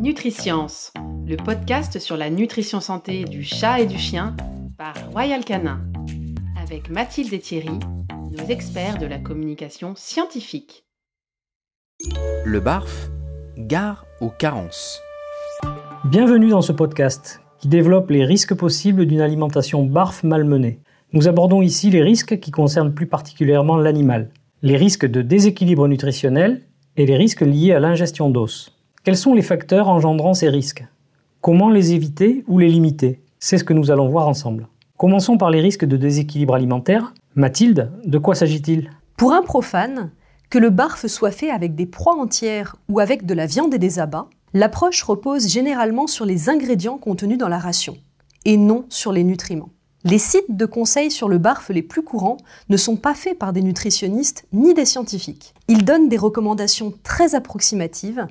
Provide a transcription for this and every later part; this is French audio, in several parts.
Nutriscience, le podcast sur la nutrition santé du chat et du chien par Royal Canin, avec Mathilde et Thierry, nos experts de la communication scientifique. Le barf, gare aux carences. Bienvenue dans ce podcast qui développe les risques possibles d'une alimentation barf malmenée. Nous abordons ici les risques qui concernent plus particulièrement l'animal, les risques de déséquilibre nutritionnel et les risques liés à l'ingestion d'os. Quels sont les facteurs engendrant ces risques? Comment les éviter ou les limiter? C'est ce que nous allons voir ensemble. Commençons par les risques de déséquilibre alimentaire. Mathilde, de quoi s'agit-il? Pour un profane, que le barf soit fait avec des proies entières ou avec de la viande et des abats, l'approche repose généralement sur les ingrédients contenus dans la ration, et non sur les nutriments. Les sites de conseils sur le barf les plus courants ne sont pas faits par des nutritionnistes ni des scientifiques. Ils donnent des recommandations très approximatives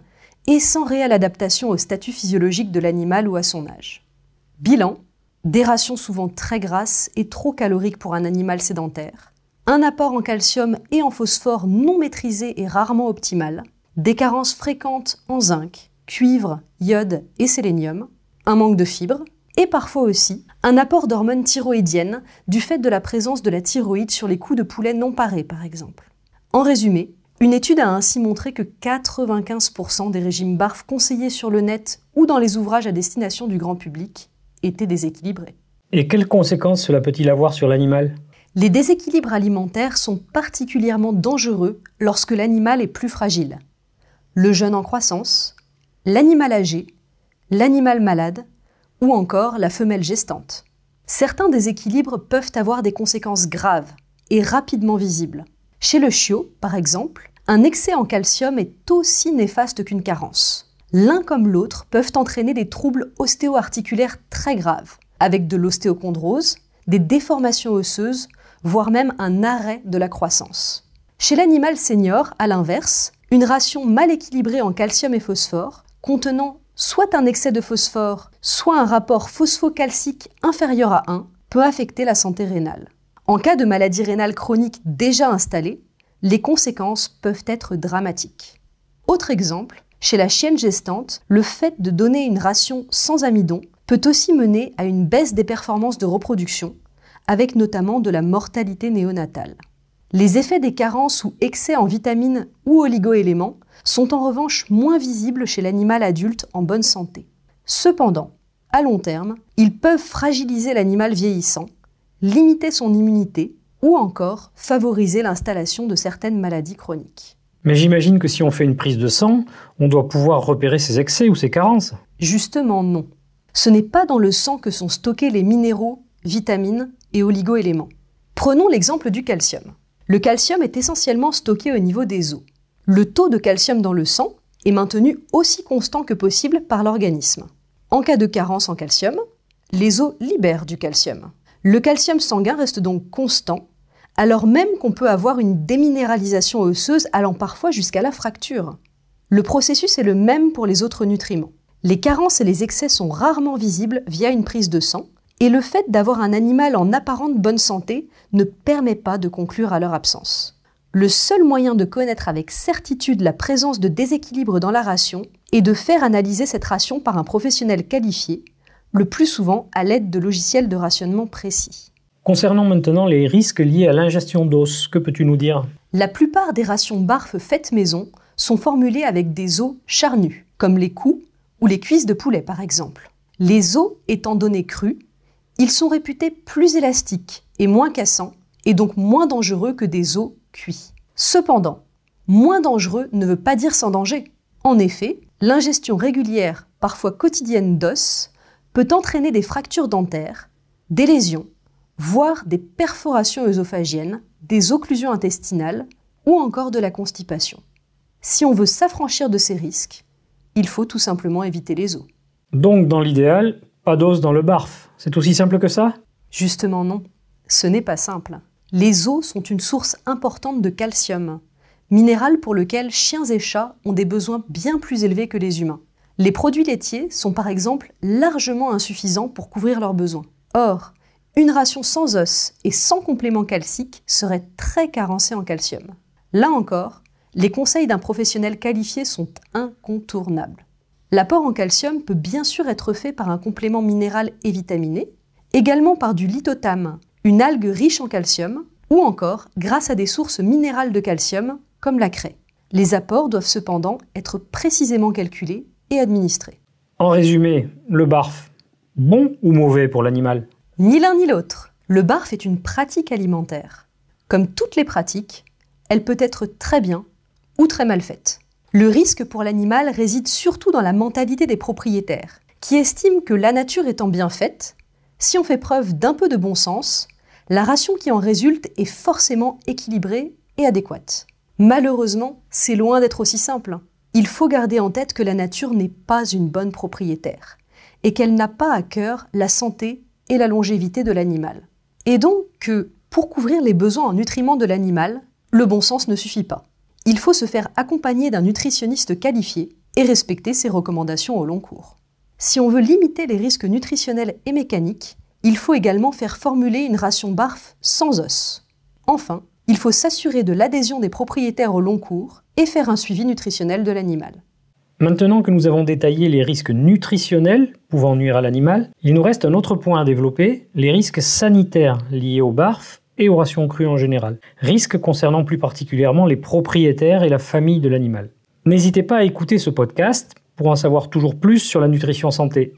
et sans réelle adaptation au statut physiologique de l'animal ou à son âge. Bilan des rations souvent très grasses et trop caloriques pour un animal sédentaire, un apport en calcium et en phosphore non maîtrisé et rarement optimal, des carences fréquentes en zinc, cuivre, iode et sélénium, un manque de fibres, et parfois aussi un apport d'hormones thyroïdiennes du fait de la présence de la thyroïde sur les coups de poulet non parés par exemple. En résumé, une étude a ainsi montré que 95% des régimes BARF conseillés sur le net ou dans les ouvrages à destination du grand public étaient déséquilibrés. Et quelles conséquences cela peut-il avoir sur l'animal? Les déséquilibres alimentaires sont particulièrement dangereux lorsque l'animal est plus fragile. Le jeune en croissance, l'animal âgé, l'animal malade ou encore la femelle gestante. Certains déséquilibres peuvent avoir des conséquences graves et rapidement visibles. Chez le chiot, par exemple, un excès en calcium est aussi néfaste qu'une carence. L'un comme l'autre peuvent entraîner des troubles ostéo-articulaires très graves, avec de l'ostéochondrose, des déformations osseuses, voire même un arrêt de la croissance. Chez l'animal senior, à l'inverse, une ration mal équilibrée en calcium et phosphore, contenant soit un excès de phosphore, soit un rapport phosphocalcique inférieur à 1, peut affecter la santé rénale. En cas de maladie rénale chronique déjà installée, les conséquences peuvent être dramatiques. Autre exemple, chez la chienne gestante, le fait de donner une ration sans amidon peut aussi mener à une baisse des performances de reproduction, avec notamment de la mortalité néonatale. Les effets des carences ou excès en vitamines ou oligoéléments sont en revanche moins visibles chez l'animal adulte en bonne santé. Cependant, à long terme, ils peuvent fragiliser l'animal vieillissant, limiter son immunité ou encore favoriser l'installation de certaines maladies chroniques. Mais j'imagine que si on fait une prise de sang, on doit pouvoir repérer ses excès ou ses carences. Justement non. Ce n'est pas dans le sang que sont stockés les minéraux, vitamines et oligoéléments. Prenons l'exemple du calcium. Le calcium est essentiellement stocké au niveau des os le taux de calcium dans le sang est maintenu aussi constant que possible par l'organisme. En cas de carence en calcium, les os libèrent du calcium. Le calcium sanguin reste donc constant, alors même qu'on peut avoir une déminéralisation osseuse allant parfois jusqu'à la fracture. Le processus est le même pour les autres nutriments. Les carences et les excès sont rarement visibles via une prise de sang, et le fait d'avoir un animal en apparente bonne santé ne permet pas de conclure à leur absence. Le seul moyen de connaître avec certitude la présence de déséquilibre dans la ration est de faire analyser cette ration par un professionnel qualifié, le plus souvent à l'aide de logiciels de rationnement précis. Concernant maintenant les risques liés à l'ingestion d'os, que peux-tu nous dire? La plupart des rations barf faites maison sont formulées avec des os charnus, comme les coups ou les cuisses de poulet par exemple. Les os étant donnés crus, ils sont réputés plus élastiques et moins cassants, et donc moins dangereux que des os cuit. Cependant, moins dangereux ne veut pas dire sans danger. En effet, l'ingestion régulière, parfois quotidienne d'os, peut entraîner des fractures dentaires, des lésions, voire des perforations œsophagiennes, des occlusions intestinales ou encore de la constipation. Si on veut s'affranchir de ces risques, il faut tout simplement éviter les os. Donc, dans l'idéal, pas d'os dans le barf. C'est aussi simple que ça? Justement non. Ce n'est pas simple. Les os sont une source importante de calcium, minéral pour lequel chiens et chats ont des besoins bien plus élevés que les humains. Les produits laitiers sont par exemple largement insuffisants pour couvrir leurs besoins. Or, une ration sans os et sans complément calcique serait très carencée en calcium. Là encore, les conseils d'un professionnel qualifié sont incontournables. L'apport en calcium peut bien sûr être fait par un complément minéral et vitaminé, également par du lithotame, une algue riche en calcium, ou encore grâce à des sources minérales de calcium comme la craie. Les apports doivent cependant être précisément calculés et administrés. En résumé, le barf, bon ou mauvais pour l'animal? Ni l'un ni l'autre. Le barf est une pratique alimentaire. Comme toutes les pratiques, elle peut être très bien ou très mal faite. Le risque pour l'animal réside surtout dans la mentalité des propriétaires, qui estiment que la nature étant bien faite, si on fait preuve d'un peu de bon sens, la ration qui en résulte est forcément équilibrée et adéquate. Malheureusement, c'est loin d'être aussi simple. Il faut garder en tête que la nature n'est pas une bonne propriétaire et qu'elle n'a pas à cœur la santé et la longévité de l'animal. Et donc que, pour couvrir les besoins en nutriments de l'animal, le bon sens ne suffit pas. Il faut se faire accompagner d'un nutritionniste qualifié et respecter ses recommandations au long cours. Si on veut limiter les risques nutritionnels et mécaniques, il faut également faire formuler une ration BARF sans os. Enfin, il faut s'assurer de l'adhésion des propriétaires au long cours et faire un suivi nutritionnel de l'animal. Maintenant que nous avons détaillé les risques nutritionnels pouvant nuire à l'animal, il nous reste un autre point à développer, les risques sanitaires liés au BARF et aux rations crues en général. Risques concernant plus particulièrement les propriétaires et la famille de l'animal. N'hésitez pas à écouter ce podcast pour en savoir toujours plus sur la nutrition santé.